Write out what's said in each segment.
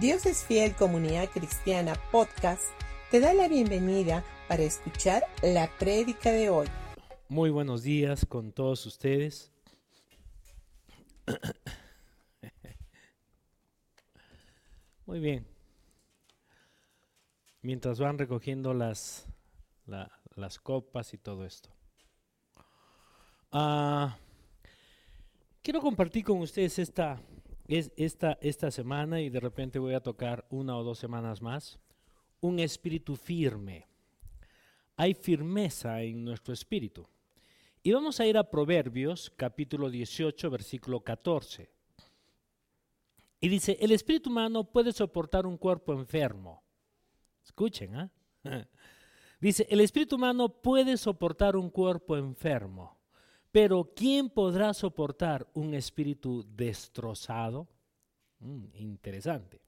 Dios es Fiel Comunidad Cristiana Podcast te da la bienvenida para escuchar la prédica de hoy. Muy buenos días con todos ustedes. Muy bien. Mientras van recogiendo las, las copas y todo esto. Ah, quiero compartir con ustedes esta, es esta, esta semana y de repente voy a tocar una o dos semanas más, un espíritu firme. Hay firmeza en nuestro espíritu. Y vamos a ir a Proverbios capítulo 18, versículo 14. Y dice, el espíritu humano puede soportar un cuerpo enfermo. Escuchen, ¿ah? Dice, el espíritu humano puede soportar un cuerpo enfermo pero ¿quién podrá soportar un espíritu destrozado? Mm, interesante.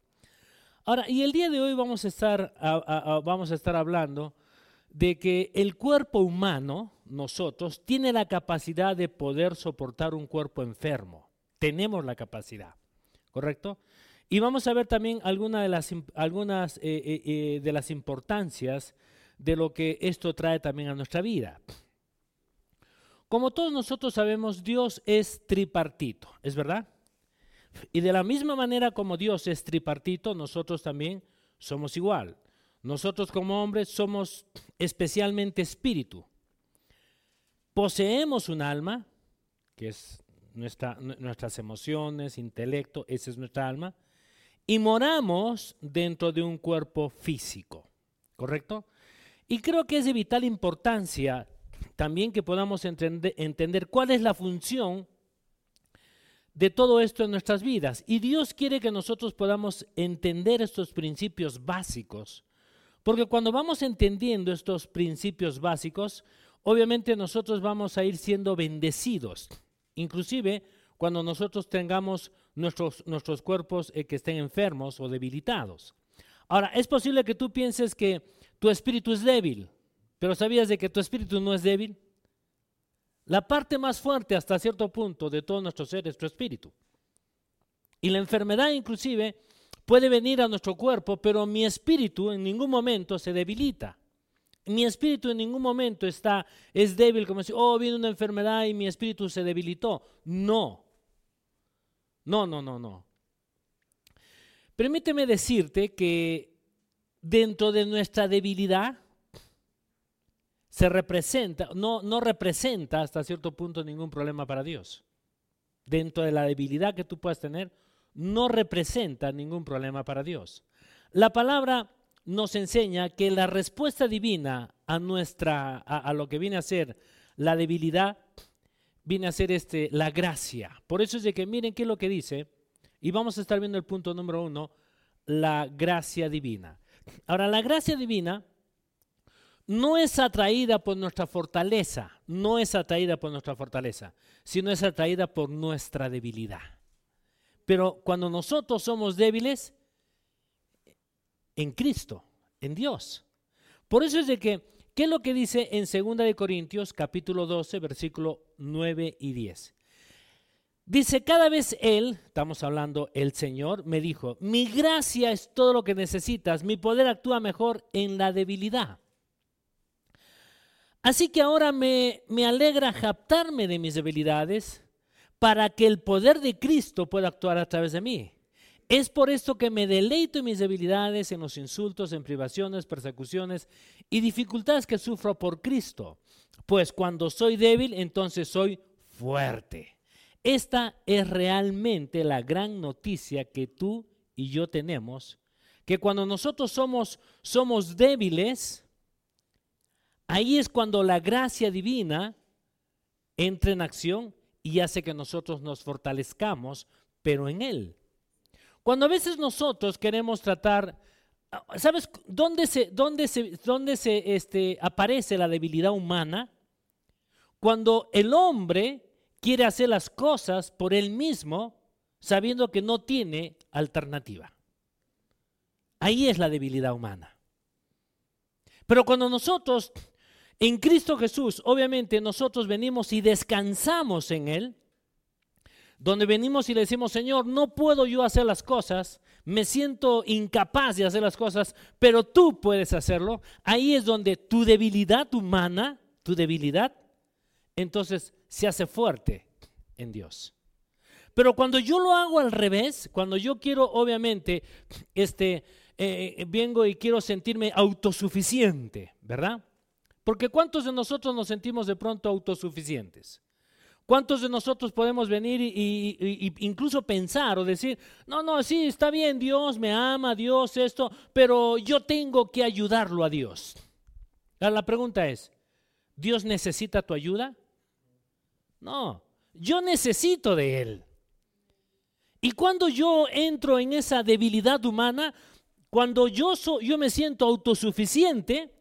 Ahora, y el día de hoy vamos a, estar, vamos a estar hablando de que el cuerpo humano, nosotros, tiene la capacidad de poder soportar un cuerpo enfermo. Tenemos la capacidad, ¿correcto? Y vamos a ver también algunas eh, eh, eh, de las importancias de lo que esto trae también a nuestra vida. Como todos nosotros sabemos, Dios es tripartito, ¿es verdad? Y de la misma manera como Dios es tripartito, nosotros también somos igual. Nosotros como hombres somos especialmente espíritu. Poseemos un alma, que es nuestra, nuestras emociones, intelecto, esa es nuestra alma, y moramos dentro de un cuerpo físico, ¿correcto? Y creo que es de vital importancia también que podamos entender, cuál es la función de todo esto en nuestras vidas. Y Dios quiere que nosotros podamos entender estos principios básicos, porque cuando vamos entendiendo estos principios básicos, obviamente nosotros vamos a ir siendo bendecidos, inclusive cuando nosotros tengamos nuestros, nuestros cuerpos eh, que estén enfermos o debilitados. Ahora, es posible que tú pienses que tu espíritu es débil, pero ¿sabías de que tu espíritu no es débil? La parte más fuerte hasta cierto punto de todo nuestro ser es tu espíritu. Y la enfermedad inclusive puede venir a nuestro cuerpo, pero mi espíritu en ningún momento se debilita. Mi espíritu en ningún momento está, es débil, como si, oh, viene una enfermedad y mi espíritu se debilitó. No. No, no, no, no. Permíteme decirte que dentro de nuestra debilidad, se representa, no, no representa hasta cierto punto ningún problema para Dios. Dentro de la debilidad que tú puedas tener, no representa ningún problema para Dios. La palabra nos enseña que la respuesta divina a nuestra a, lo que viene a ser la debilidad viene a ser este la gracia. Por eso es de que miren qué es lo que dice y vamos a estar viendo el punto número uno, la gracia divina. Ahora la gracia divina no es atraída por nuestra fortaleza, no es atraída por nuestra fortaleza, sino es atraída por nuestra debilidad. Pero cuando nosotros somos débiles, en Cristo, en Dios. Por eso es de que, ¿qué es lo que dice en 2 de Corintios capítulo 12, versículo 9 y 10? Dice, cada vez Él, estamos hablando el Señor, me dijo, mi gracia es todo lo que necesitas, mi poder actúa mejor en la debilidad. Así que ahora me, me alegra japtarme de mis debilidades para que el poder de Cristo pueda actuar a través de mí. Es por esto que me deleito en mis debilidades, en los insultos, en privaciones, persecuciones y dificultades que sufro por Cristo. Pues cuando soy débil, entonces soy fuerte. Esta es realmente la gran noticia que tú y yo tenemos, que cuando nosotros somos, somos débiles, Ahí es cuando la gracia divina entra en acción y hace que nosotros nos fortalezcamos, pero en Él. Cuando a veces nosotros queremos tratar, ¿sabes dónde se, dónde se, dónde se este, aparece la debilidad humana? Cuando el hombre quiere hacer las cosas por él mismo, sabiendo que no tiene alternativa. Ahí es la debilidad humana. Pero cuando nosotros en Cristo Jesús, obviamente nosotros venimos y descansamos en Él. donde venimos y le decimos, Señor, no puedo yo hacer las cosas, me siento incapaz de hacer las cosas, pero tú puedes hacerlo, ahí es donde tu debilidad humana, tu debilidad, entonces se hace fuerte en Dios. Pero cuando yo lo hago al revés, cuando yo quiero, obviamente, este, eh, vengo y quiero sentirme autosuficiente, ¿verdad? Porque ¿cuántos de nosotros nos sentimos de pronto autosuficientes? ¿Cuántos de nosotros podemos venir y, incluso pensar o decir, no, no, sí, está bien, Dios me ama, Dios esto, pero yo tengo que ayudarlo a Dios? La pregunta es, ¿Dios necesita tu ayuda? No, yo necesito de Él. Y cuando yo entro en esa debilidad humana, cuando yo, yo me siento autosuficiente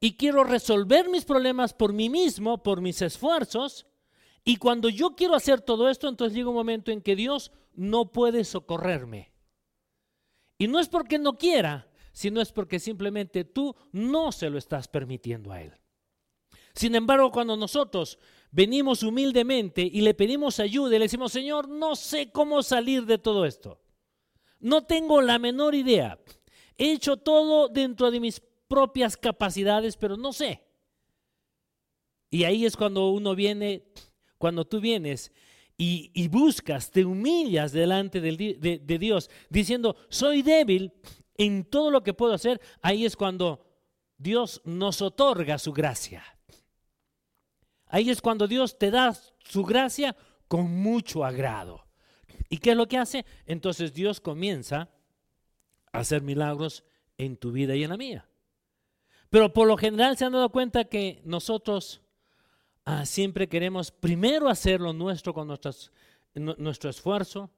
y quiero resolver mis problemas por mí mismo, por mis esfuerzos, y cuando yo quiero hacer todo esto, entonces llega un momento en que Dios no puede socorrerme. Y no es porque no quiera, sino es porque simplemente tú no se lo estás permitiendo a Él. Sin embargo, cuando nosotros venimos humildemente y le pedimos ayuda y le decimos, Señor, no sé cómo salir de todo esto. No tengo la menor idea. He hecho todo dentro de mis propias capacidades, pero no sé. Y ahí es cuando uno viene cuando tú vienes y, buscas, te humillas delante de, de Dios, diciendo, soy débil en todo lo que puedo hacer, ahí es cuando Dios nos otorga su gracia. Ahí es cuando Dios te da su gracia con mucho agrado. ¿Y qué es lo que hace? Entonces Dios comienza a hacer milagros en tu vida y en la mía. Pero por lo general se han dado cuenta que nosotros Ah, siempre queremos primero hacer lo nuestro con nuestro esfuerzo,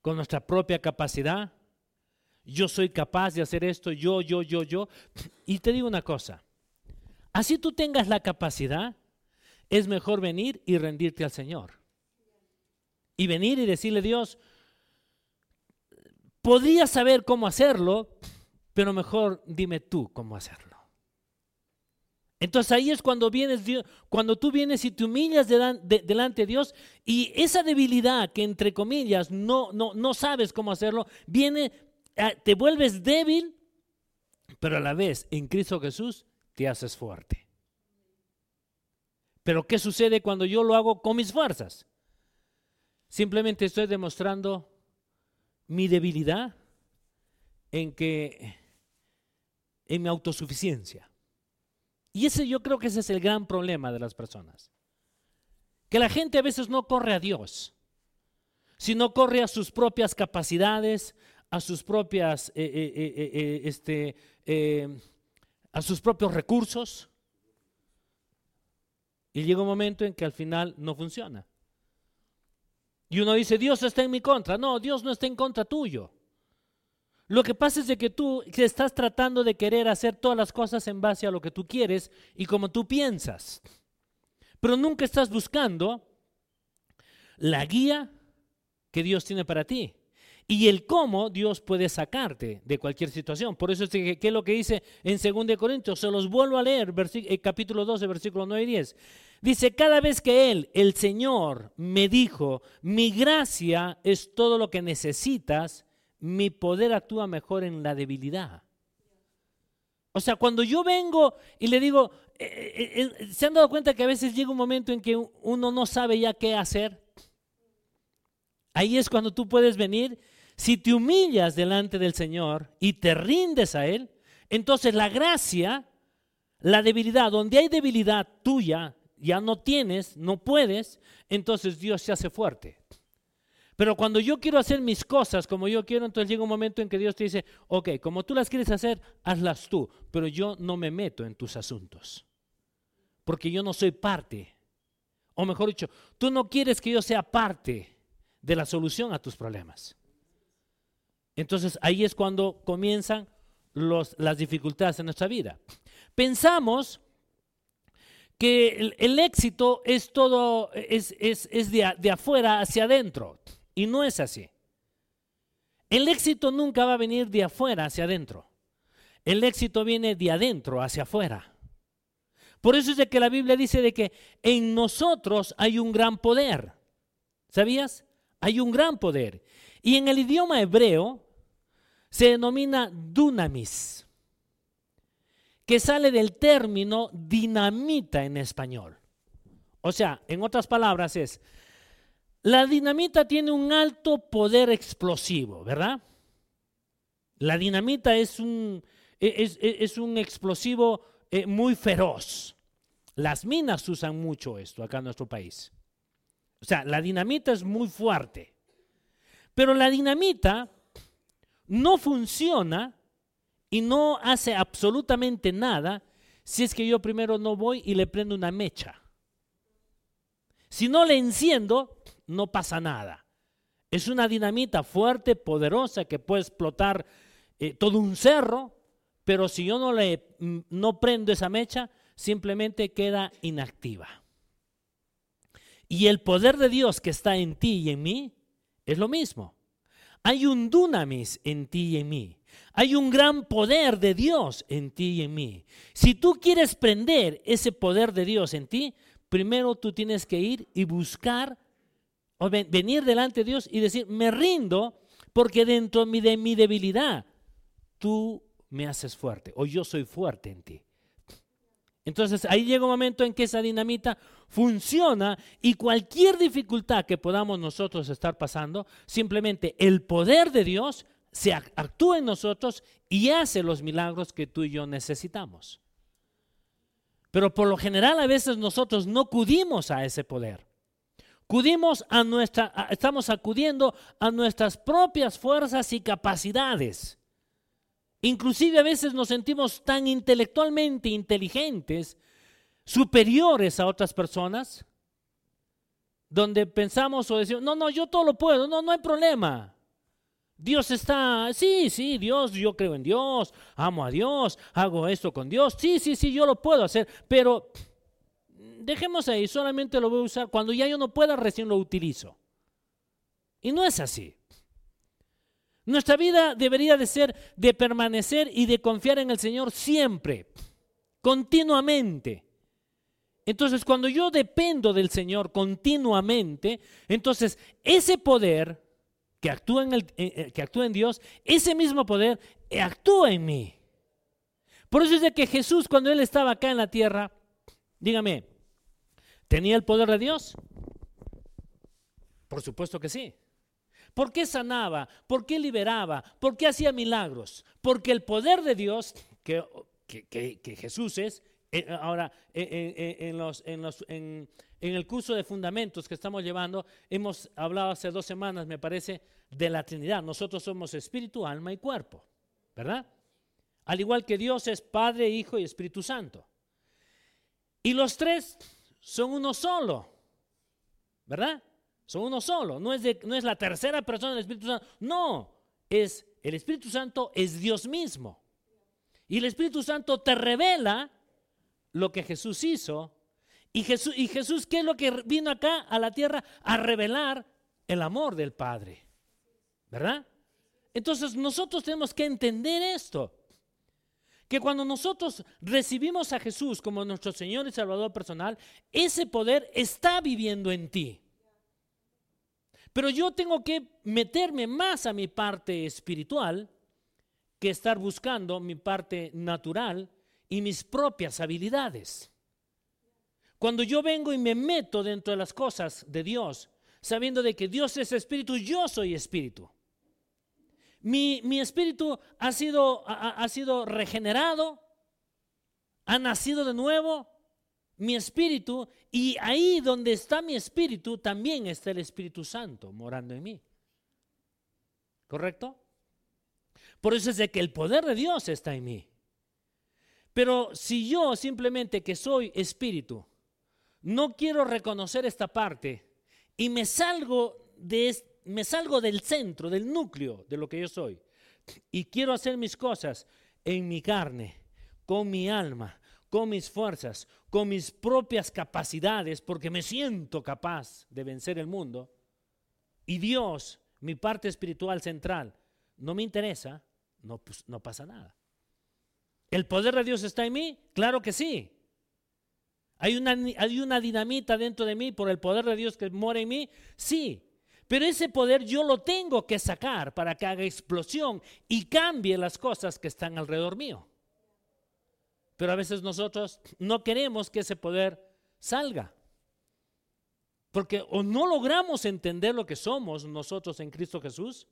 con nuestra propia capacidad. Yo soy capaz de hacer esto, yo, yo, yo, yo. Y te digo una cosa, así tú tengas la capacidad, es mejor venir y rendirte al Señor. Y venir y decirle, Dios, podría saber cómo hacerlo, pero mejor dime tú cómo hacerlo. Entonces ahí es cuando vienes, cuando tú vienes y te humillas delante de Dios y esa debilidad que entre comillas no, no, no sabes cómo hacerlo, viene, te vuelves débil, pero a la vez en Cristo Jesús te haces fuerte. Pero ¿qué sucede cuando yo lo hago con mis fuerzas? Simplemente estoy demostrando mi debilidad en que en mi autosuficiencia. Y ese yo creo que ese es el gran problema de las personas. Que la gente a veces no corre a Dios, sino corre a sus propias capacidades, a sus propias, eh, eh, eh, este, a sus propios recursos. Y llega un momento en que al final no funciona. Y uno dice, Dios está en mi contra. No, Dios no está en contra tuyo. Lo que pasa es de que tú estás tratando de querer hacer todas las cosas en base a lo que tú quieres y como tú piensas. Pero nunca estás buscando la guía que Dios tiene para ti y el cómo Dios puede sacarte de cualquier situación. Por eso es que, es lo que dice en 2 Corintios, se los vuelvo a leer, eh, capítulo 12, versículo 9 y 10. Dice, cada vez que Él, el Señor, me dijo, mi gracia es todo lo que necesitas, mi poder actúa mejor en la debilidad. O sea, cuando yo vengo y le digo, eh, eh, eh, ¿se han dado cuenta que a veces llega un momento en que uno no sabe ya qué hacer? Ahí es cuando tú puedes venir. Si te humillas delante del Señor y te rindes a Él, entonces la gracia, la debilidad, donde hay debilidad tuya, ya no tienes, no puedes, entonces Dios se hace fuerte. Pero cuando yo quiero hacer mis cosas como yo quiero, entonces llega un momento en que Dios te dice, ok, como tú las quieres hacer, hazlas tú, pero yo no me meto en tus asuntos, porque yo no soy parte. O mejor dicho, tú no quieres que yo sea parte de la solución a tus problemas. Entonces ahí es cuando comienzan las dificultades en nuestra vida. Pensamos que el, éxito es todo, es, de, de afuera hacia adentro. Y no es así. El éxito nunca va a venir de afuera hacia adentro. El éxito viene de adentro hacia afuera. Por eso es de que la Biblia dice de que en nosotros hay un gran poder. ¿Sabías? Hay un gran poder. Y en el idioma hebreo se denomina dunamis, que sale del término dinamita en español. O sea, en otras palabras es, la dinamita tiene un alto poder explosivo, ¿verdad? La dinamita es un, es, un explosivo eh, muy feroz. Las minas usan mucho esto acá en nuestro país. O sea, la dinamita es muy fuerte. Pero la dinamita no funciona y no hace absolutamente nada si es que yo primero no voy y le prendo una mecha. Si no le enciendo, no pasa nada. Es una dinamita fuerte, poderosa, que puede explotar eh, todo un cerro, pero si yo no le mm, no prendo esa mecha, simplemente queda inactiva. Y el poder de Dios que está en ti y en mí es lo mismo. Hay un dunamis en ti y en mí. Hay un gran poder de Dios en ti y en mí. Si tú quieres prender ese poder de Dios en ti, primero tú tienes que ir y buscar venir delante de Dios y decir, me rindo porque dentro de mi debilidad tú me haces fuerte o yo soy fuerte en ti. Entonces ahí llega un momento en que esa dinamita funciona y cualquier dificultad que podamos nosotros estar pasando, simplemente el poder de Dios se actúa en nosotros y hace los milagros que tú y yo necesitamos. Pero por lo general a veces nosotros no acudimos a ese poder. Acudimos a nuestra, estamos acudiendo a nuestras propias fuerzas y capacidades. Inclusive a veces nos sentimos tan intelectualmente inteligentes, superiores a otras personas, donde pensamos o decimos, no, no, yo todo lo puedo, no, no hay problema. Dios está, sí, sí, Dios, yo creo en Dios, amo a Dios, hago esto con Dios, sí, sí, sí, yo lo puedo hacer, pero dejemos ahí, solamente lo voy a usar cuando ya yo no pueda, recién lo utilizo. Y no es así. Nuestra vida debería de ser de permanecer y de confiar en el Señor siempre, continuamente. Entonces, cuando yo dependo del Señor continuamente, entonces ese poder que actúa en, el, eh, eh, que actúa en Dios, ese mismo poder actúa en mí. Por eso es de que Jesús, cuando Él estaba acá en la tierra, dígame, ¿tenía el poder de Dios? Por supuesto que sí. ¿Por qué sanaba? ¿Por qué liberaba? ¿Por qué hacía milagros? Porque el poder de Dios, que, que, Jesús es, eh, ahora en, los, en, los, en, en el curso de fundamentos que estamos llevando, hemos hablado hace dos semanas, me parece, de la Trinidad. Nosotros somos espíritu, alma y cuerpo, ¿verdad? Al igual que Dios es Padre, Hijo y Espíritu Santo. Y los tres son uno solo, ¿verdad? Son uno solo. No es, no es la tercera persona del Espíritu Santo. No, es el Espíritu Santo es Dios mismo. Y el Espíritu Santo te revela lo que Jesús hizo y Jesús, y Jesús, ¿qué es lo que vino acá a la tierra? A revelar el amor del Padre. ¿Verdad? Entonces nosotros tenemos que entender esto. Que cuando nosotros recibimos a Jesús como nuestro Señor y Salvador personal, ese poder está viviendo en ti. Pero yo tengo que meterme más a mi parte espiritual que estar buscando mi parte natural y mis propias habilidades. Cuando yo vengo y me meto dentro de las cosas de Dios, sabiendo de que Dios es espíritu, yo soy espíritu. Mi, espíritu ha sido, ha, sido regenerado, ha nacido de nuevo, mi espíritu, y ahí donde está mi espíritu, también está el Espíritu Santo morando en mí. ¿Correcto? Por eso es de que el poder de Dios está en mí. Pero si yo simplemente que soy espíritu, no quiero reconocer esta parte y me salgo, de, me salgo del centro, del núcleo de lo que yo soy. Y quiero hacer mis cosas en mi carne, con mi alma, con mis fuerzas, con mis propias capacidades, porque me siento capaz de vencer el mundo. Y Dios, mi parte espiritual central, no me interesa, no, pues, no pasa nada. ¿El poder de Dios está en mí? Claro que sí. ¿Hay una, ¿Hay una dinamita dentro de mí por el poder de Dios que mora en mí? Sí. Pero ese poder yo lo tengo que sacar para que haga explosión y cambie las cosas que están alrededor mío. Pero a veces nosotros no queremos que ese poder salga. Porque o no logramos entender lo que somos nosotros en Cristo Jesús,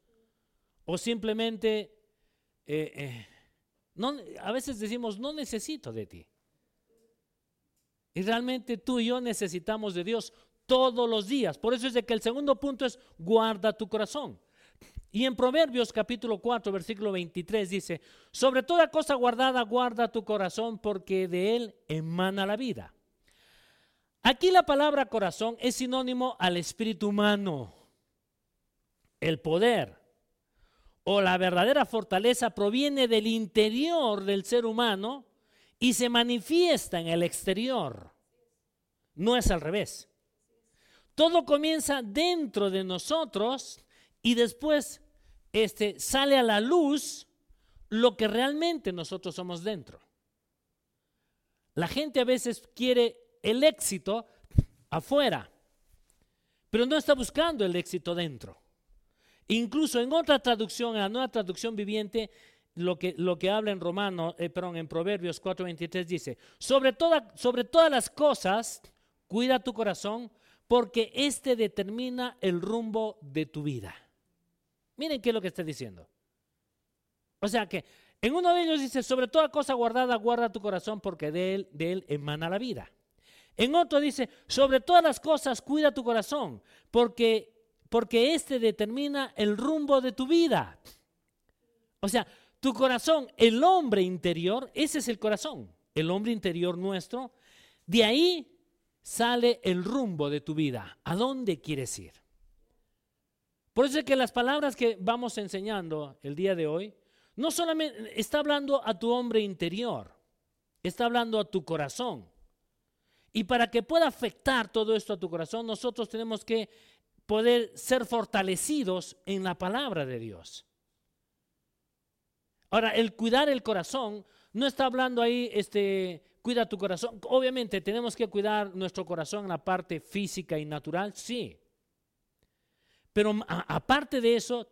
o simplemente, eh, eh, a veces decimos, no necesito de ti. Y realmente tú y yo necesitamos de Dios todos los días. Por eso es de que el segundo punto es guarda tu corazón. Y en Proverbios capítulo 4, versículo 23 dice, sobre toda cosa guardada, guarda tu corazón porque de él emana la vida. Aquí la palabra corazón es sinónimo al espíritu humano. El poder o la verdadera fortaleza proviene del interior del ser humano y se manifiesta en el exterior. No es al revés. Todo comienza dentro de nosotros y después este, sale a la luz lo que realmente nosotros somos dentro. La gente a veces quiere el éxito afuera, pero no está buscando el éxito dentro. Incluso en otra traducción, en la nueva traducción viviente, lo que, lo que habla en Romano, eh, perdón, en Proverbios 4:23 dice, sobre, toda, sobre todas las cosas, cuida tu corazón, porque éste determina el rumbo de tu vida. Miren qué es lo que está diciendo. O sea que en uno de ellos dice, sobre toda cosa guardada, guarda tu corazón, porque de él, de él emana la vida. En otro dice, sobre todas las cosas cuida tu corazón, porque, porque este determina el rumbo de tu vida. O sea, tu corazón, el hombre interior, ese es el corazón, el hombre interior nuestro. De ahí sale el rumbo de tu vida. ¿A dónde quieres ir? Por eso es que las palabras que vamos enseñando el día de hoy, no solamente está hablando a tu hombre interior, está hablando a tu corazón. Y para que pueda afectar todo esto a tu corazón, nosotros tenemos que poder ser fortalecidos en la palabra de Dios. Ahora, el cuidar el corazón no está hablando ahí, este, cuida tu corazón. Obviamente tenemos que cuidar nuestro corazón en la parte física y natural, sí. Pero aparte de eso,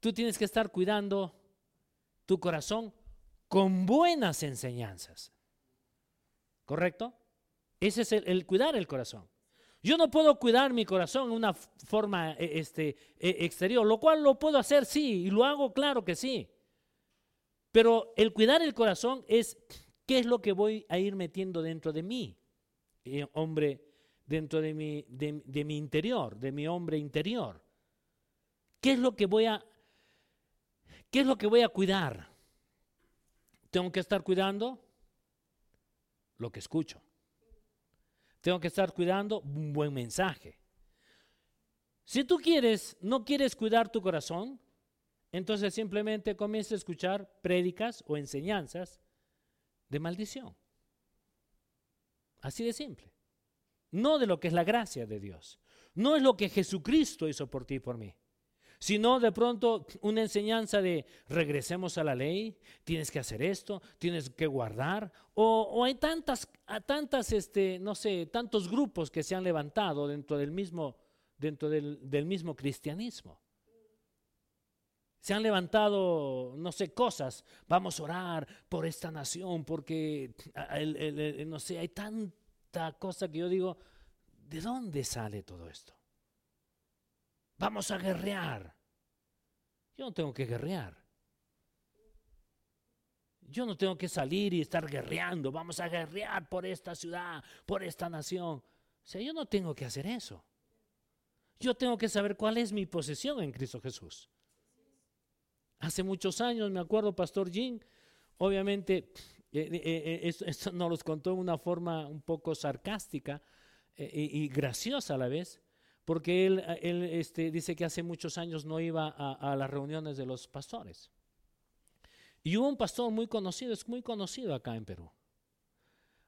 tú tienes que estar cuidando tu corazón con buenas enseñanzas. ¿Correcto? Ese es el, cuidar el corazón. Yo no puedo cuidar mi corazón en una forma e, este, e, exterior, lo cual lo puedo hacer, sí, y lo hago, claro que sí. Pero el cuidar el corazón es qué es lo que voy a ir metiendo dentro de mí, eh, hombre, dentro de mi, de mi interior, de mi hombre interior. ¿Qué es lo que voy a, qué es lo que voy a cuidar? Tengo que estar cuidando lo que escucho. Tengo que estar cuidando un buen mensaje. Si tú quieres, no quieres cuidar tu corazón, entonces simplemente comienza a escuchar prédicas o enseñanzas de maldición. Así de simple. No de lo que es la gracia de Dios. No es lo que Jesucristo hizo por ti y por mí sino de pronto una enseñanza de regresemos a la ley, tienes que hacer esto, tienes que guardar, o, hay tantas, tantas, este, no sé, tantos grupos que se han levantado dentro del mismo, dentro del, mismo cristianismo. Se han levantado, no sé, cosas. Vamos a orar por esta nación porque, no sé, hay tanta cosa que yo digo, ¿de dónde sale todo esto? Vamos a guerrear. Yo no tengo que guerrear. Yo no tengo que salir y estar guerreando. Vamos a guerrear por esta ciudad, por esta nación. O sea, yo no tengo que hacer eso. Yo tengo que saber cuál es mi posesión en Cristo Jesús. Hace muchos años, me acuerdo, Pastor Jim, obviamente, eh, eh, eh, esto, nos lo contó en una forma un poco sarcástica y graciosa a la vez porque él, él este, dice que hace muchos años no iba a, las reuniones de los pastores. Y hubo un pastor muy conocido, es muy conocido acá en Perú.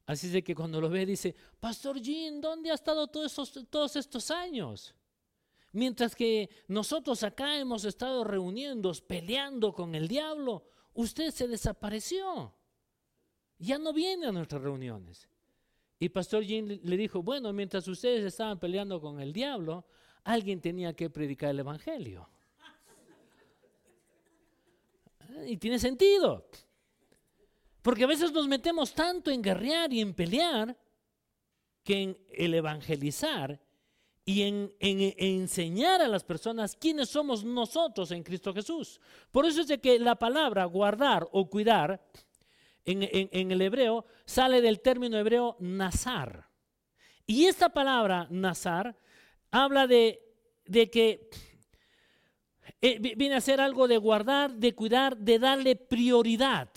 Así de que cuando lo ve dice, Pastor Jean, ¿dónde ha estado todos estos, todos estos años? Mientras que nosotros acá hemos estado reuniendo, peleando con el diablo, usted se desapareció. Ya no viene a nuestras reuniones. Y Pastor Jim le dijo, bueno, mientras ustedes estaban peleando con el diablo, alguien tenía que predicar el Evangelio. Y tiene sentido. Porque a veces nos metemos tanto en guerrear y en pelear que en el evangelizar y en, enseñar a las personas quiénes somos nosotros en Cristo Jesús. Por eso es de que la palabra guardar o cuidar en, el hebreo sale del término hebreo nazar. Y esta palabra nazar habla de, de que eh, viene a ser algo de guardar, de cuidar, de darle prioridad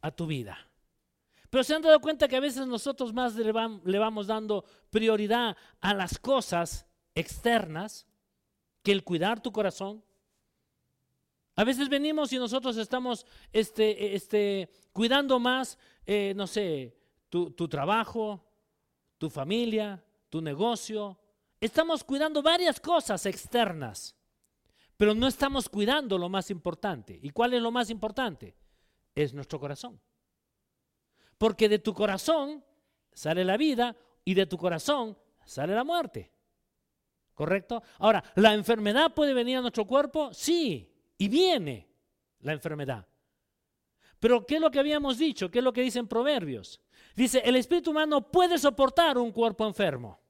a tu vida. Pero se han dado cuenta que a veces nosotros más le, vamos dando prioridad a las cosas externas que el cuidar tu corazón. A veces venimos y nosotros estamos este, este, cuidando más, eh, no sé, tu, tu trabajo, tu familia, tu negocio. Estamos cuidando varias cosas externas, pero no estamos cuidando lo más importante. ¿Y cuál es lo más importante? Es nuestro corazón. Porque de tu corazón sale la vida y de tu corazón sale la muerte. ¿Correcto? Ahora, ¿la enfermedad puede venir a nuestro cuerpo? Sí, y viene la enfermedad. Pero ¿qué es lo que habíamos dicho? ¿Qué es lo que dicen Proverbios? Dice, el espíritu humano puede soportar un cuerpo enfermo,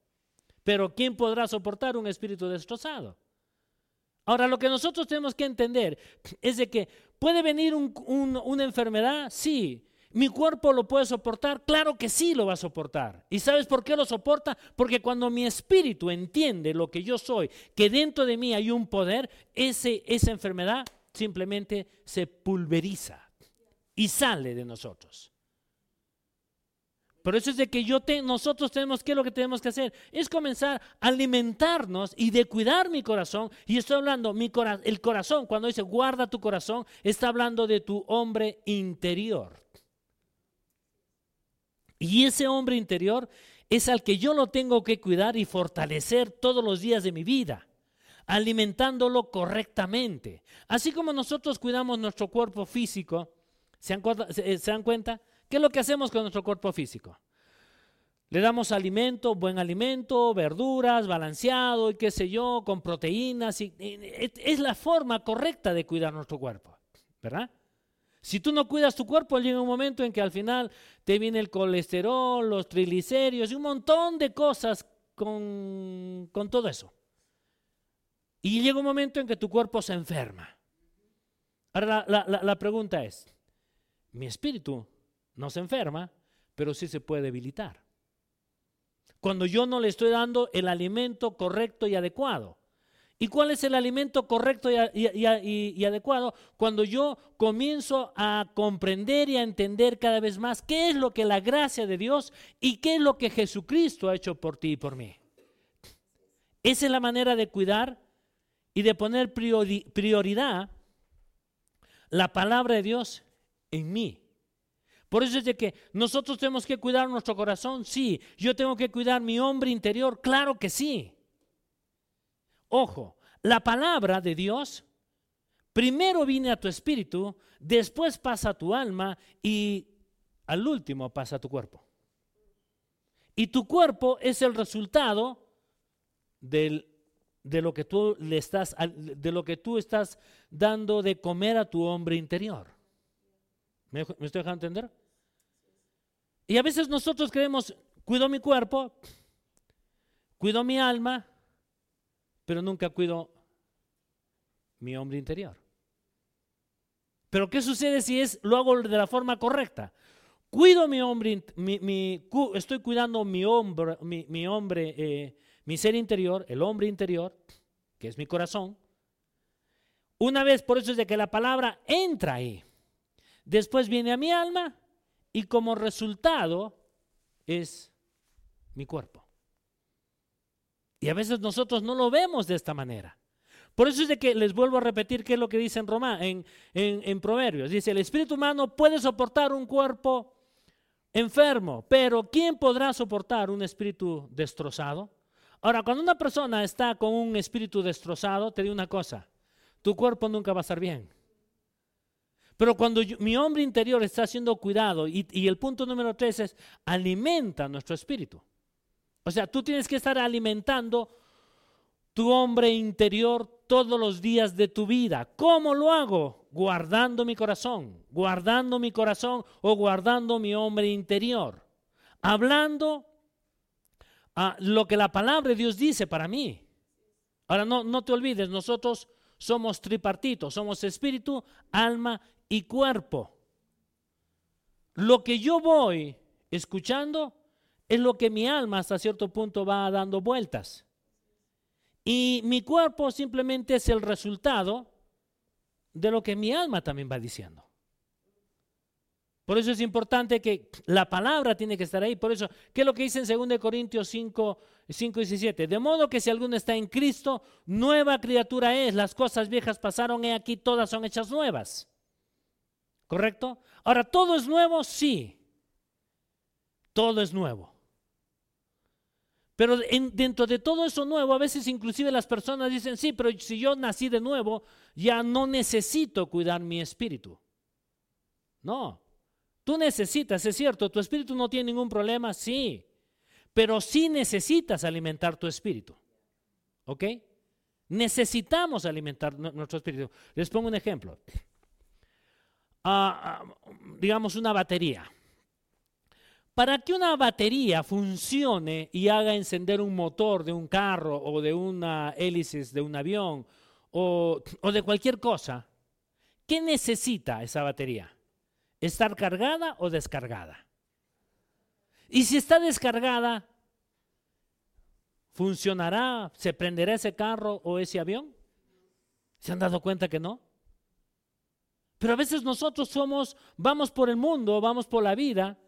pero ¿quién podrá soportar un espíritu destrozado? Ahora, lo que nosotros tenemos que entender es de que puede venir una enfermedad, sí, ¿Mi cuerpo lo puede soportar? Claro que sí lo va a soportar. ¿Y sabes por qué lo soporta? Porque cuando mi espíritu entiende lo que yo soy, que dentro de mí hay un poder, ese, esa enfermedad simplemente se pulveriza y sale de nosotros. Por eso es de que yo te, nosotros tenemos, ¿qué es lo que tenemos que hacer? Es comenzar a alimentarnos y de cuidar mi corazón. Y estoy hablando, mi el corazón, cuando dice guarda tu corazón, está hablando de tu hombre interior. Y ese hombre interior es al que yo lo tengo que cuidar y fortalecer todos los días de mi vida, alimentándolo correctamente. Así como nosotros cuidamos nuestro cuerpo físico, ¿se dan, cuenta? ¿Qué es lo que hacemos con nuestro cuerpo físico? Le damos alimento, buen alimento, verduras, balanceado y qué sé yo, con proteínas. es la forma correcta de cuidar nuestro cuerpo, ¿verdad? Si tú no cuidas tu cuerpo, llega un momento en que al final te viene el colesterol, los triglicéridos y un montón de cosas con, todo eso. Y llega un momento en que tu cuerpo se enferma. Ahora la, pregunta es, mi espíritu no se enferma, pero sí se puede debilitar. Cuando yo no le estoy dando el alimento correcto y adecuado. ¿Y cuál es el alimento correcto y, adecuado? Cuando yo comienzo a comprender y a entender cada vez más qué es lo que la gracia de Dios y qué es lo que Jesucristo ha hecho por ti y por mí. Esa es la manera de cuidar y de poner prioridad la palabra de Dios en mí. Por eso es de que nosotros tenemos que cuidar nuestro corazón, sí. Yo tengo que cuidar mi hombre interior, claro que sí. Ojo, la palabra de Dios primero viene a tu espíritu, después pasa a tu alma y al último pasa a tu cuerpo. Y tu cuerpo es el resultado de lo que tú le estás de lo que tú estás dando de comer a tu hombre interior. ¿Me, me estoy dejando entender? Y a veces nosotros creemos, cuido mi cuerpo, cuido mi alma, pero nunca cuido mi hombre interior. Pero ¿qué sucede si es lo hago de la forma correcta? Cuido mi hombre, estoy cuidando mi hombre, mi, hombre, eh, mi ser interior, el hombre interior, que es mi corazón. Una vez, por eso es de que la palabra entra ahí. Después viene a mi alma y como resultado es mi cuerpo. Y a veces nosotros no lo vemos de esta manera. Por eso es de que les vuelvo a repetir qué es lo que dice en Roma, en, en, Proverbios. Dice, el espíritu humano puede soportar un cuerpo enfermo, pero ¿quién podrá soportar un espíritu destrozado? Ahora, cuando una persona está con un espíritu destrozado, te digo una cosa, tu cuerpo nunca va a estar bien. Pero cuando mi hombre interior está siendo cuidado, y, y el punto número tres es, alimenta nuestro espíritu. O sea, tú tienes que estar alimentando tu hombre interior todos los días de tu vida. ¿Cómo lo hago? Guardando mi corazón, guardando mi corazón o guardando mi hombre interior. Hablando a lo que la palabra de Dios dice para mí. Ahora no, no te olvides, nosotros somos tripartitos, somos espíritu, alma y cuerpo. Lo que yo voy escuchando es lo que mi alma hasta cierto punto va dando vueltas. Y mi cuerpo simplemente es el resultado de lo que mi alma también va diciendo. Por eso es importante que la palabra tiene que estar ahí. Por eso, ¿qué es lo que dice en 2 Corintios 5, 5 y 17? De modo que si alguno está en Cristo, nueva criatura es. Las cosas viejas pasaron y aquí todas son hechas nuevas. ¿Correcto? Ahora, ¿todo es nuevo? Sí. Todo es nuevo. Pero dentro de todo eso nuevo, a veces inclusive las personas dicen, sí, pero si yo nací de nuevo, ya no necesito cuidar mi espíritu. No, tú necesitas, es cierto, tu espíritu no tiene ningún problema, sí, pero sí necesitas alimentar tu espíritu. ¿Ok? Necesitamos alimentar nuestro espíritu. Les pongo un ejemplo. Ah, ah, digamos una batería. Para que una batería funcione y haga encender un motor de un carro o de una hélice de un avión o, o de cualquier cosa, ¿qué necesita esa batería? ¿Estar cargada o descargada? Y si está descargada, ¿funcionará? ¿Se prenderá ese carro o ese avión? ¿Se han dado cuenta que no? Pero a veces nosotros somos, vamos por el mundo, vamos por la vida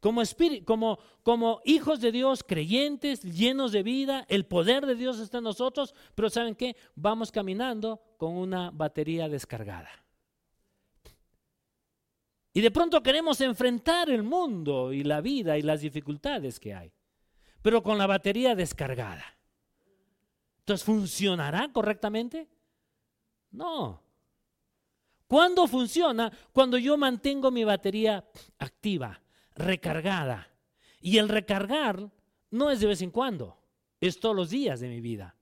como, como, hijos de Dios, creyentes, llenos de vida, el poder de Dios está en nosotros, pero ¿saben qué? Vamos caminando con una batería descargada. Y de pronto queremos enfrentar el mundo y la vida y las dificultades que hay, pero con la batería descargada. Entonces, ¿funcionará correctamente? No. ¿Cuándo funciona? Cuando yo mantengo mi batería activa, recargada. Y el recargar no es de vez en cuando, es todos los días de mi vida.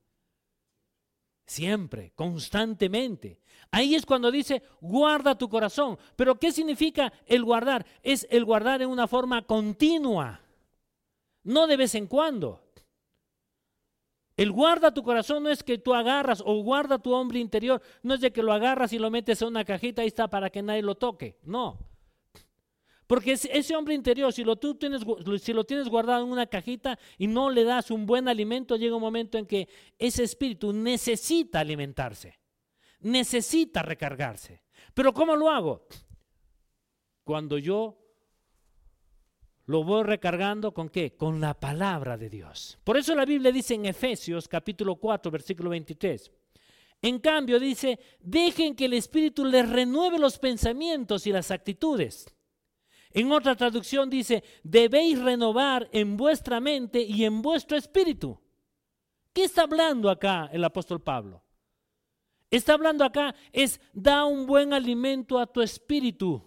Siempre, constantemente. Ahí es cuando dice, guarda tu corazón. Pero ¿qué significa el guardar? Es el guardar en una forma continua, no de vez en cuando. El guarda tu corazón no es que tú agarras o guarda tu hombre interior, no es de que lo agarras y lo metes en una cajita, ahí está para que nadie lo toque. No. Porque ese hombre interior, si lo, tienes guardado en una cajita y no le das un buen alimento, llega un momento en que ese espíritu necesita alimentarse, necesita recargarse. Pero ¿cómo lo hago? Cuando yo lo voy recargando con qué? Con la palabra de Dios. Por eso la Biblia dice en Efesios capítulo 4, versículo 23. En cambio dice, dejen que el Espíritu les renueve los pensamientos y las actitudes en otra traducción dice, debéis renovar en vuestra mente y en vuestro espíritu. ¿Qué está hablando acá el apóstol Pablo? Está hablando acá es da un buen alimento a tu espíritu.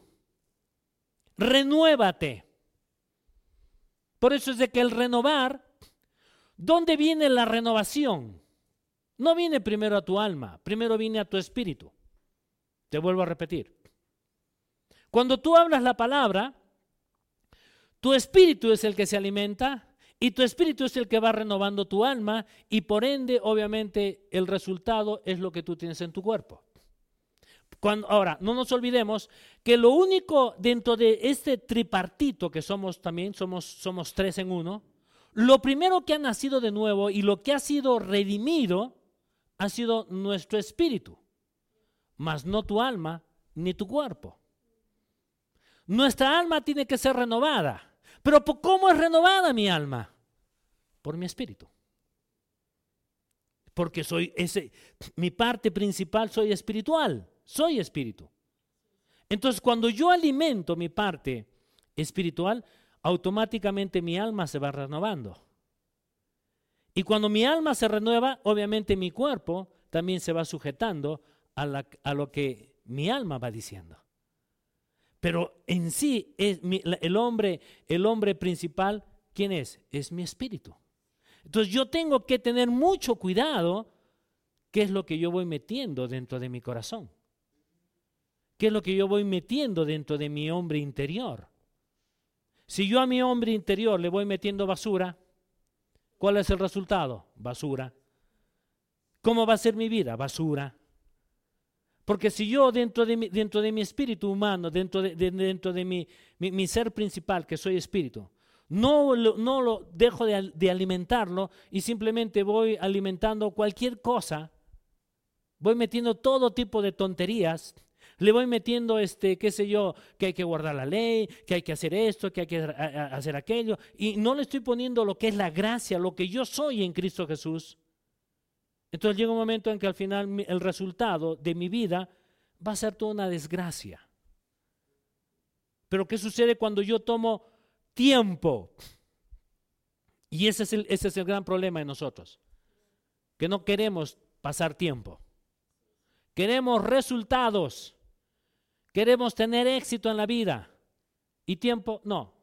Renuévate. Por eso es de que el renovar, ¿dónde viene la renovación? No viene primero a tu alma, primero viene a tu espíritu. Te vuelvo a repetir. Cuando tú hablas la palabra, tu espíritu es el que se alimenta y tu espíritu es el que va renovando tu alma y por ende, obviamente, el resultado es lo que tú tienes en tu cuerpo. Cuando, ahora, no nos olvidemos que lo único dentro de este tripartito que somos también, somos, somos tres en uno, lo primero que ha nacido de nuevo y lo que ha sido redimido ha sido nuestro espíritu, mas no tu alma ni tu cuerpo. Nuestra alma tiene que ser renovada. Pero ¿cómo es renovada mi alma? Por mi espíritu. Porque soy ese, mi parte principal soy espiritual, soy espíritu. Entonces cuando yo alimento mi parte espiritual, automáticamente mi alma se va renovando. Y cuando mi alma se renueva, obviamente mi cuerpo también se va sujetando a, a lo que mi alma va diciendo. Pero en sí, es el, hombre, el hombre principal, ¿quién es? Es mi espíritu. Entonces yo tengo que tener mucho cuidado qué es lo que yo voy metiendo dentro de mi corazón. ¿Qué es lo que yo voy metiendo dentro de mi hombre interior? Si yo a mi hombre interior le voy metiendo basura, ¿cuál es el resultado? Basura. ¿Cómo va a ser mi vida? Basura. Porque si yo dentro de mi, dentro de mi espíritu humano, dentro de, dentro de mi, mi, ser principal, que soy espíritu, no lo, no lo dejo de, de alimentarlo y simplemente voy alimentando cualquier cosa, voy metiendo todo tipo de tonterías, le voy metiendo, este, qué sé yo, que hay que guardar la ley, que hay que hacer esto, que hay que hacer aquello, y no le estoy poniendo lo que es la gracia, lo que yo soy en Cristo Jesús. Entonces llega un momento en que al final el resultado de mi vida va a ser toda una desgracia. Pero ¿qué sucede cuando yo tomo tiempo? Y ese es el, ese es el gran problema de nosotros, que no queremos pasar tiempo. Queremos resultados. Queremos tener éxito en la vida. Y tiempo, no.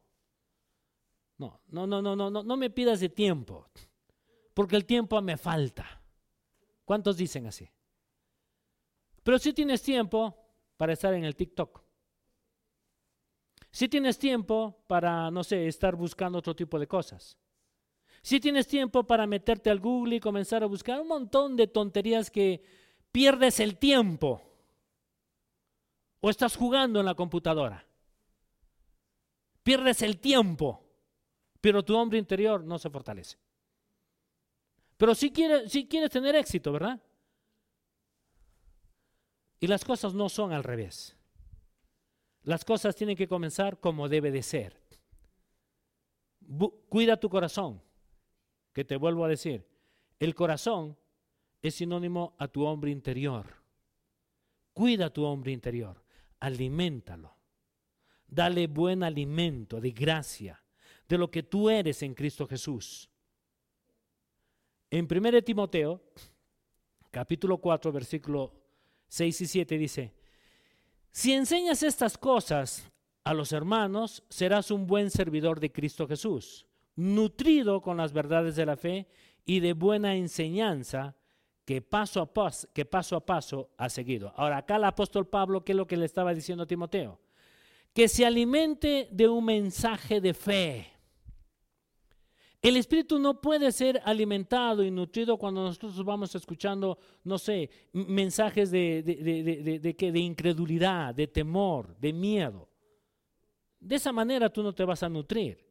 No, no, no, no, no, no, no me pidas de tiempo, porque el tiempo me falta. ¿Cuántos dicen así? Pero si tienes tiempo para estar en el TikTok. Si tienes tiempo para, no sé, estar buscando otro tipo de cosas. Si tienes tiempo para meterte al Google y comenzar a buscar un montón de tonterías que pierdes el tiempo. O estás jugando en la computadora. Pierdes el tiempo, pero tu hombre interior no se fortalece. Pero si quieres, si quieres tener éxito, ¿verdad? Y las cosas no son al revés. Las cosas tienen que comenzar como debe de ser. cuida tu corazón, que te vuelvo a decir, el corazón es sinónimo a tu hombre interior. Cuida tu hombre interior, aliméntalo. Dale buen alimento de gracia, de lo que tú eres en Cristo Jesús. En 1 Timoteo, capítulo 4, versículo 6 y 7 dice, si enseñas estas cosas a los hermanos, serás un buen servidor de Cristo Jesús, nutrido con las verdades de la fe y de buena enseñanza que paso a paso, que paso, a paso ha seguido. Ahora, acá el apóstol Pablo, ¿qué es lo que le estaba diciendo a Timoteo? Que se alimente de un mensaje de fe el espíritu no puede ser alimentado y nutrido cuando nosotros vamos escuchando, no sé, mensajes de, de, de, incredulidad, de temor, de miedo. De esa manera tú no te vas a nutrir.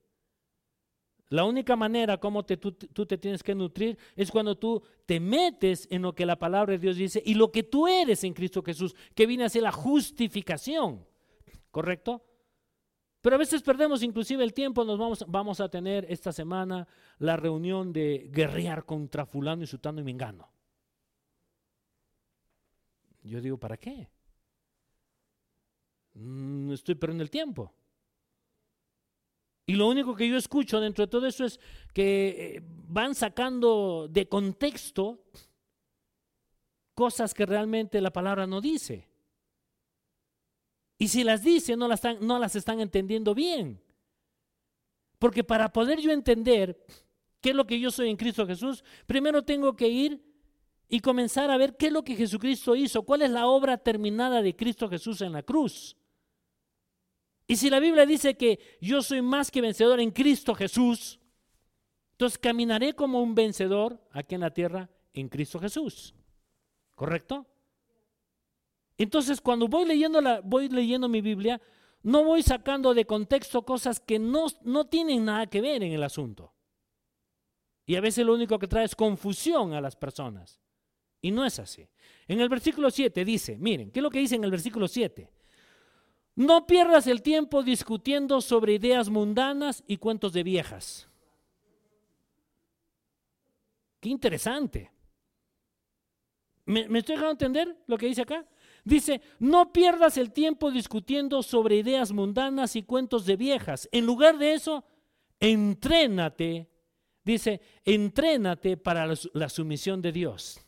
La única manera como te, tú, tú, te tienes que nutrir es cuando tú te metes en lo que la palabra de Dios dice y lo que tú eres en Cristo Jesús, que viene a ser la justificación. ¿Correcto? Pero a veces perdemos inclusive el tiempo, nos vamos, vamos a tener esta semana la reunión de guerrear contra fulano y sutano y mingano. Yo digo, ¿para qué? No mm, estoy perdiendo el tiempo. Y lo único que yo escucho dentro de todo eso es que eh, van sacando de contexto cosas que realmente la palabra no dice. Y si las dice, no las, están, no las están entendiendo bien. Porque para poder yo entender qué es lo que yo soy en Cristo Jesús, primero tengo que ir y comenzar a ver qué es lo que Jesucristo hizo, cuál es la obra terminada de Cristo Jesús en la cruz. Y si la Biblia dice que yo soy más que vencedor en Cristo Jesús, entonces caminaré como un vencedor aquí en la tierra en Cristo Jesús. ¿Correcto? Entonces, cuando voy leyendo, la, voy leyendo mi Biblia, no voy sacando de contexto cosas que no, no tienen nada que ver en el asunto. Y a veces lo único que trae es confusión a las personas. Y no es así. En el versículo 7 dice, miren, ¿qué es lo que dice en el versículo 7? No pierdas el tiempo discutiendo sobre ideas mundanas y cuentos de viejas. Qué interesante. ¿Me, me estoy dejando entender lo que dice acá? Dice, no pierdas el tiempo discutiendo sobre ideas mundanas y cuentos de viejas. En lugar de eso, entrénate, dice, entrénate para la, sumisión de Dios.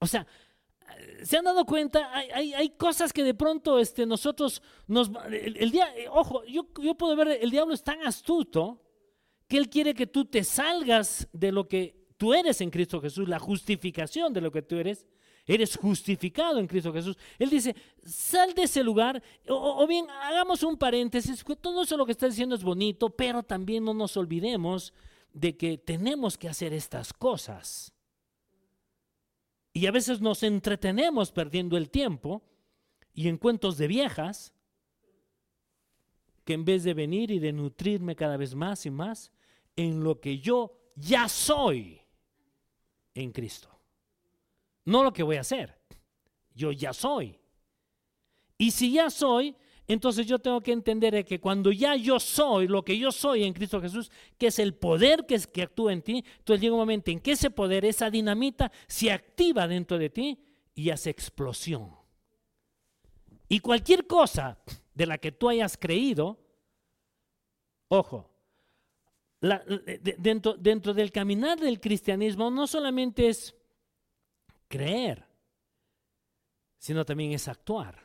O sea, ¿Se han dado cuenta? Hay, hay, cosas que de pronto este, nosotros nos... El, día, ojo, yo, yo puedo ver, el diablo es tan astuto que él quiere que tú te salgas de lo que tú eres en Cristo Jesús, la justificación de lo que tú eres. Eres justificado en Cristo Jesús. Él dice, sal de ese lugar, o, bien hagamos un paréntesis, todo eso lo que está diciendo es bonito, pero también no nos olvidemos de que tenemos que hacer estas cosas. Y a veces nos entretenemos perdiendo el tiempo y en cuentos de viejas, que en vez de venir y de nutrirme cada vez más y más en lo que yo ya soy en Cristo. No lo que voy a hacer, yo ya soy. Y si ya soy, entonces yo tengo que entender que cuando ya yo soy lo que yo soy en Cristo Jesús, que es el poder que, es, que actúa en ti, entonces llega un momento en que ese poder, esa dinamita, se activa dentro de ti y hace explosión. Y cualquier cosa de la que tú hayas creído, ojo, dentro, dentro del caminar del cristianismo no solamente es creer, sino también es actuar.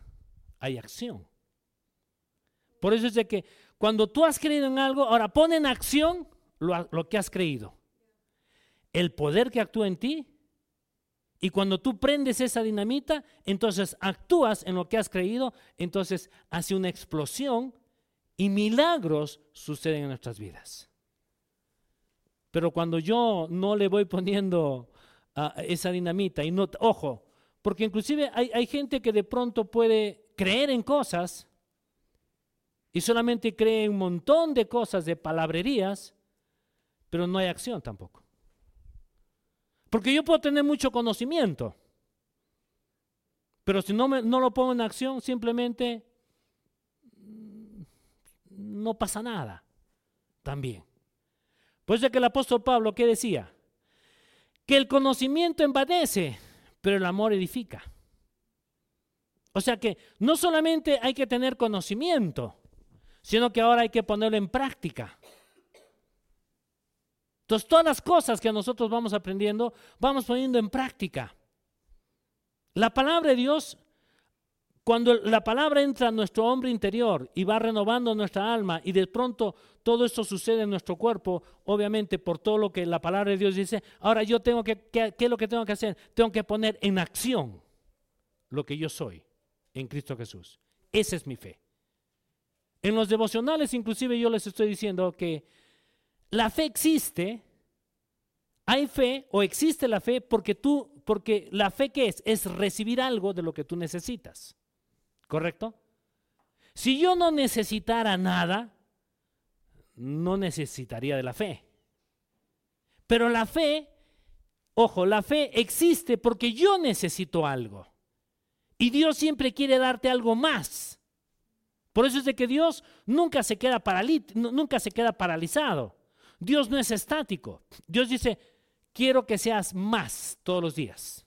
Hay acción. Por eso es de que cuando tú has creído en algo, ahora pon en acción lo, que has creído. El poder que actúa en ti. Y cuando tú prendes esa dinamita, entonces actúas en lo que has creído, entonces hace una explosión y milagros suceden en nuestras vidas. Pero cuando yo no le voy poniendo esa dinamita y no, ojo, porque inclusive hay, hay gente que de pronto puede creer en cosas y solamente cree un montón de cosas, de palabrerías, pero no hay acción tampoco. Porque yo puedo tener mucho conocimiento, pero si no, me, no lo pongo en acción, simplemente mm, no pasa nada también. Pues de que el apóstol Pablo, ¿qué decía? Que el conocimiento envanece, pero el amor edifica. O sea que no solamente hay que tener conocimiento, sino que ahora hay que ponerlo en práctica. Entonces, todas las cosas que nosotros vamos aprendiendo, vamos poniendo en práctica. La palabra de Dios, cuando la palabra entra en nuestro hombre interior y va renovando nuestra alma y de pronto todo esto sucede en nuestro cuerpo, obviamente por todo lo que la palabra de Dios dice, ahora yo tengo que, ¿qué, es lo que tengo que hacer? Tengo que poner en acción lo que yo soy en Cristo Jesús. Esa es mi fe. En los devocionales inclusive yo les estoy diciendo que la fe existe, hay fe o existe la fe porque tú, porque la fe que es, es recibir algo de lo que tú necesitas. ¿Correcto? Si yo no necesitara nada, no necesitaría de la fe. Pero la fe, ojo, la fe existe porque yo necesito algo. Y Dios siempre quiere darte algo más. Por eso es de que Dios nunca se queda, nunca se queda paralizado. Dios no es estático. Dios dice, quiero que seas más todos los días.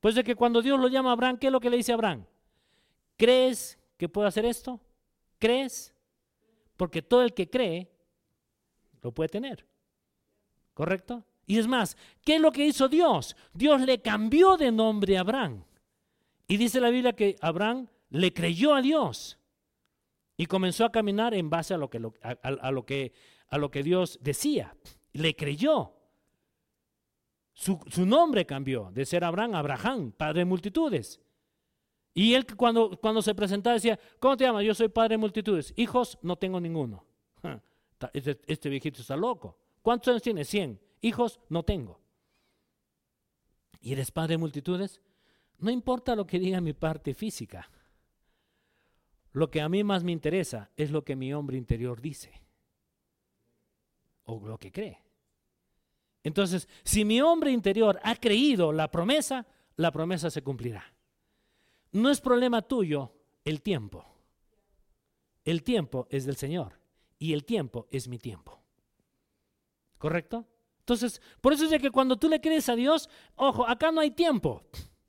Pues de que cuando Dios lo llama a Abraham, ¿qué es lo que le dice a Abraham? ¿Crees que puedo hacer esto? ¿Crees? Porque todo el que cree lo puede tener. ¿Correcto? Y es más, ¿qué es lo que hizo Dios? Dios le cambió de nombre a Abraham. Y dice la Biblia que Abraham le creyó a Dios. Y comenzó a caminar en base a lo que, a, lo que, a lo que Dios decía. Le creyó. Su, nombre cambió de ser Abraham a Abraham, padre de multitudes. Y él cuando, cuando se presentaba decía, ¿cómo te llamas? Yo soy padre de multitudes. Hijos, no tengo ninguno. Este, este, viejito está loco. ¿Cuántos años tiene? Cien. Hijos, no tengo. ¿Y eres padre de multitudes? No importa lo que diga mi parte física. Lo que a mí más me interesa es lo que mi hombre interior dice o lo que cree. Entonces, si mi hombre interior ha creído la promesa, la promesa se cumplirá. No es problema tuyo el tiempo. El tiempo es del Señor y el tiempo es mi tiempo. ¿Correcto? Entonces, por eso es de que cuando tú le crees a Dios, ojo, acá no hay tiempo.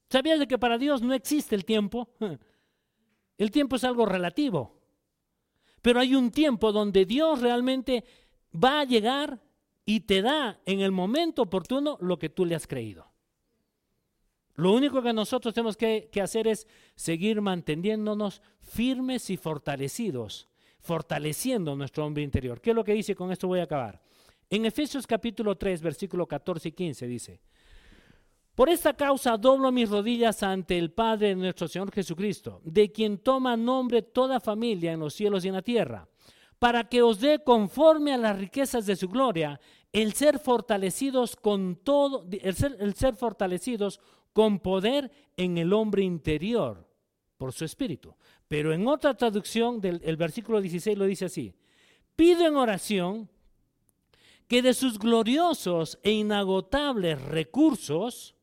¿Sabías de que para Dios no existe el tiempo? El tiempo es algo relativo. Pero hay un tiempo donde Dios realmente va a llegar y te da en el momento oportuno lo que tú le has creído. Lo único que nosotros tenemos que, hacer es seguir manteniéndonos firmes y fortalecidos, fortaleciendo nuestro hombre interior. ¿Qué es lo que dice? Con esto voy a acabar. En Efesios capítulo 3, versículo 14 y 15 dice, por esta causa doblo mis rodillas ante el Padre de nuestro Señor Jesucristo, de quien toma nombre toda familia en los cielos y en la tierra, para que os dé conforme a las riquezas de su gloria el ser fortalecidos con todo, el ser, el ser fortalecidos con poder en el hombre interior por su espíritu. Pero en otra traducción del el versículo 16 lo dice así: Pido en oración que de sus gloriosos e inagotables recursos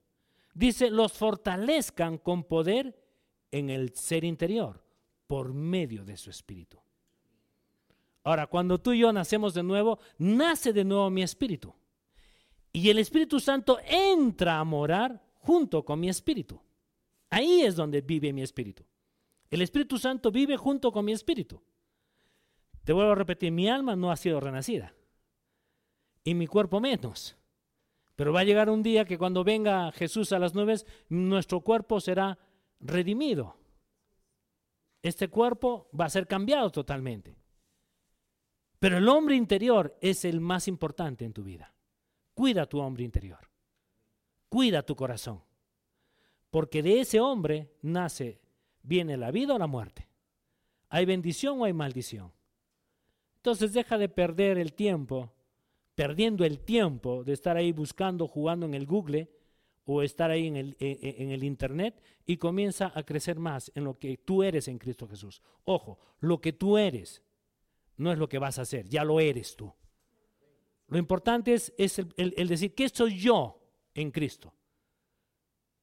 Dice, los fortalezcan con poder en el ser interior por medio de su espíritu. Ahora, cuando tú y yo nacemos de nuevo, nace de nuevo mi espíritu. Y el Espíritu Santo entra a morar junto con mi espíritu. Ahí es donde vive mi espíritu. El Espíritu Santo vive junto con mi espíritu. Te vuelvo a repetir, mi alma no ha sido renacida. Y mi cuerpo menos. Pero va a llegar un día que cuando venga Jesús a las nubes, nuestro cuerpo será redimido. Este cuerpo va a ser cambiado totalmente. Pero el hombre interior es el más importante en tu vida. Cuida tu hombre interior. Cuida tu corazón. Porque de ese hombre nace, viene la vida o la muerte. Hay bendición o hay maldición. Entonces deja de perder el tiempo perdiendo el tiempo de estar ahí buscando, jugando en el Google o estar ahí en el, en el Internet y comienza a crecer más en lo que tú eres en Cristo Jesús. Ojo, lo que tú eres no es lo que vas a hacer, ya lo eres tú. Lo importante es, es el, el decir, ¿qué soy yo en Cristo?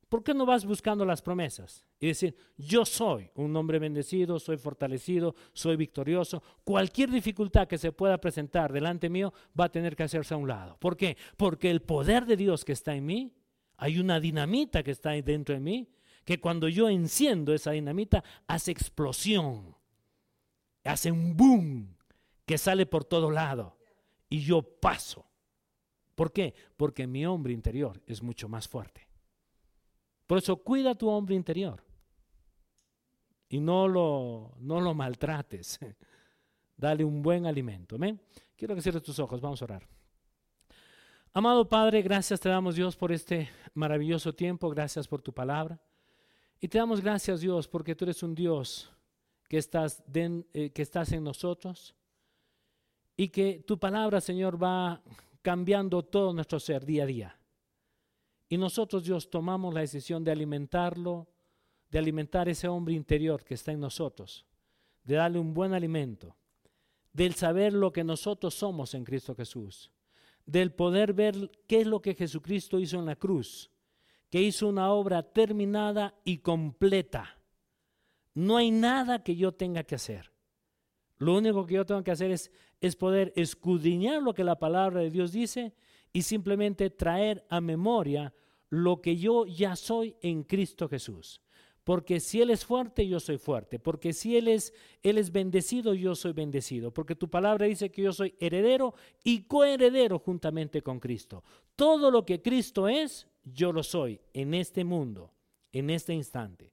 ¿Por qué no vas buscando las promesas? Y decir, yo soy un hombre bendecido, soy fortalecido, soy victorioso. Cualquier dificultad que se pueda presentar delante mío va a tener que hacerse a un lado. ¿Por qué? Porque el poder de Dios que está en mí, hay una dinamita que está dentro de mí, que cuando yo enciendo esa dinamita hace explosión, hace un boom que sale por todo lado y yo paso. ¿Por qué? Porque mi hombre interior es mucho más fuerte. Por eso cuida tu hombre interior y no lo, no lo maltrates. Dale un buen alimento. ¿Amén? Quiero que cierres tus ojos. Vamos a orar. Amado Padre, gracias te damos Dios por este maravilloso tiempo. Gracias por tu palabra. Y te damos gracias Dios porque tú eres un Dios que estás, eh, que estás en nosotros y que tu palabra, Señor, va cambiando todo nuestro ser día a día. Y nosotros, Dios, tomamos la decisión de alimentarlo, de alimentar ese hombre interior que está en nosotros, de darle un buen alimento, del saber lo que nosotros somos en Cristo Jesús, del poder ver qué es lo que Jesucristo hizo en la cruz, que hizo una obra terminada y completa. No hay nada que yo tenga que hacer. Lo único que yo tengo que hacer es, es poder escudriñar lo que la palabra de Dios dice y simplemente traer a memoria lo que yo ya soy en Cristo Jesús. Porque si Él es fuerte, yo soy fuerte. Porque si Él es, Él es bendecido, yo soy bendecido. Porque tu palabra dice que yo soy heredero y coheredero juntamente con Cristo. Todo lo que Cristo es, yo lo soy en este mundo, en este instante.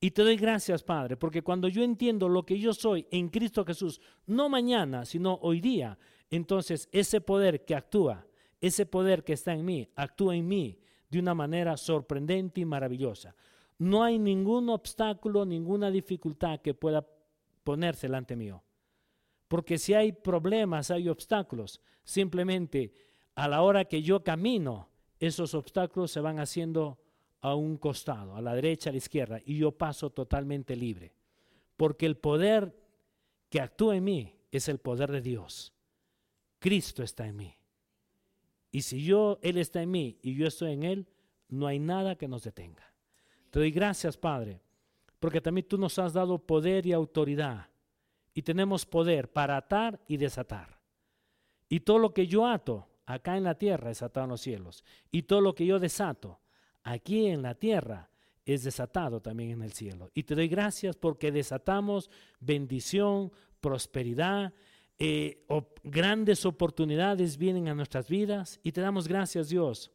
Y te doy gracias, Padre, porque cuando yo entiendo lo que yo soy en Cristo Jesús, no mañana, sino hoy día, entonces ese poder que actúa, ese poder que está en mí, actúa en mí de una manera sorprendente y maravillosa. No hay ningún obstáculo, ninguna dificultad que pueda ponerse delante mío. Porque si hay problemas, hay obstáculos, simplemente a la hora que yo camino, esos obstáculos se van haciendo a un costado, a la derecha, a la izquierda, y yo paso totalmente libre. Porque el poder que actúa en mí es el poder de Dios. Cristo está en mí. Y si yo, Él está en mí y yo estoy en Él, no hay nada que nos detenga. Te doy gracias, Padre, porque también tú nos has dado poder y autoridad. Y tenemos poder para atar y desatar. Y todo lo que yo ato acá en la tierra es atado en los cielos. Y todo lo que yo desato aquí en la tierra es desatado también en el cielo. Y te doy gracias porque desatamos bendición, prosperidad eh, grandes oportunidades vienen a nuestras vidas y te damos gracias Dios.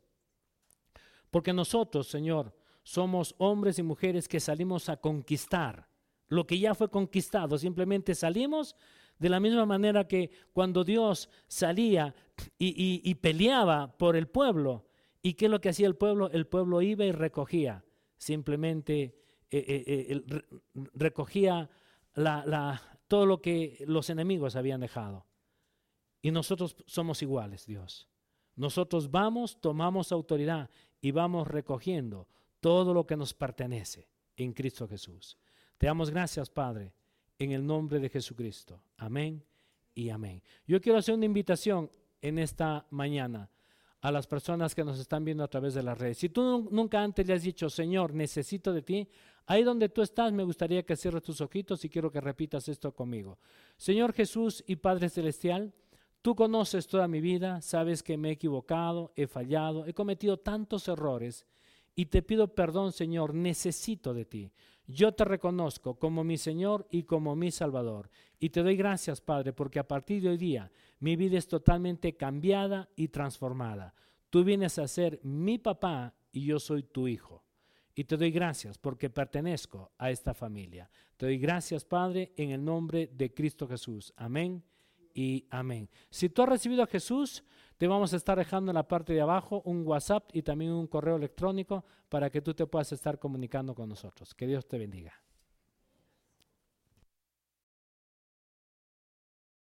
Porque nosotros, Señor, somos hombres y mujeres que salimos a conquistar lo que ya fue conquistado. Simplemente salimos de la misma manera que cuando Dios salía y, peleaba por el pueblo. ¿Y qué es lo que hacía el pueblo? El pueblo iba y recogía. Simplemente eh, eh, eh, recogía todo lo que los enemigos habían dejado. Y nosotros somos iguales, Dios. Nosotros vamos, tomamos autoridad y vamos recogiendo todo lo que nos pertenece en Cristo Jesús. Te damos gracias, Padre, en el nombre de Jesucristo. Amén y amén. Yo quiero hacer una invitación en esta mañana a las personas que nos están viendo a través de las redes. Si tú nunca antes le has dicho, Señor, necesito de ti, ahí donde tú estás, me gustaría que cierres tus ojitos y quiero que repitas esto conmigo. Señor Jesús y Padre Celestial, tú conoces toda mi vida, sabes que me he equivocado, he fallado, he cometido tantos errores y te pido perdón, Señor, necesito de ti. Yo te reconozco como mi Señor y como mi Salvador. Y te doy gracias, Padre, porque a partir de hoy día mi vida es totalmente cambiada y transformada. Tú vienes a ser mi papá y yo soy tu hijo. Y te doy gracias porque pertenezco a esta familia. Te doy gracias, Padre, en el nombre de Cristo Jesús. Amén y amén. Si tú has recibido a Jesús, te vamos a estar dejando en la parte de abajo un WhatsApp y también un correo electrónico para que tú te puedas estar comunicando con nosotros. Que Dios te bendiga.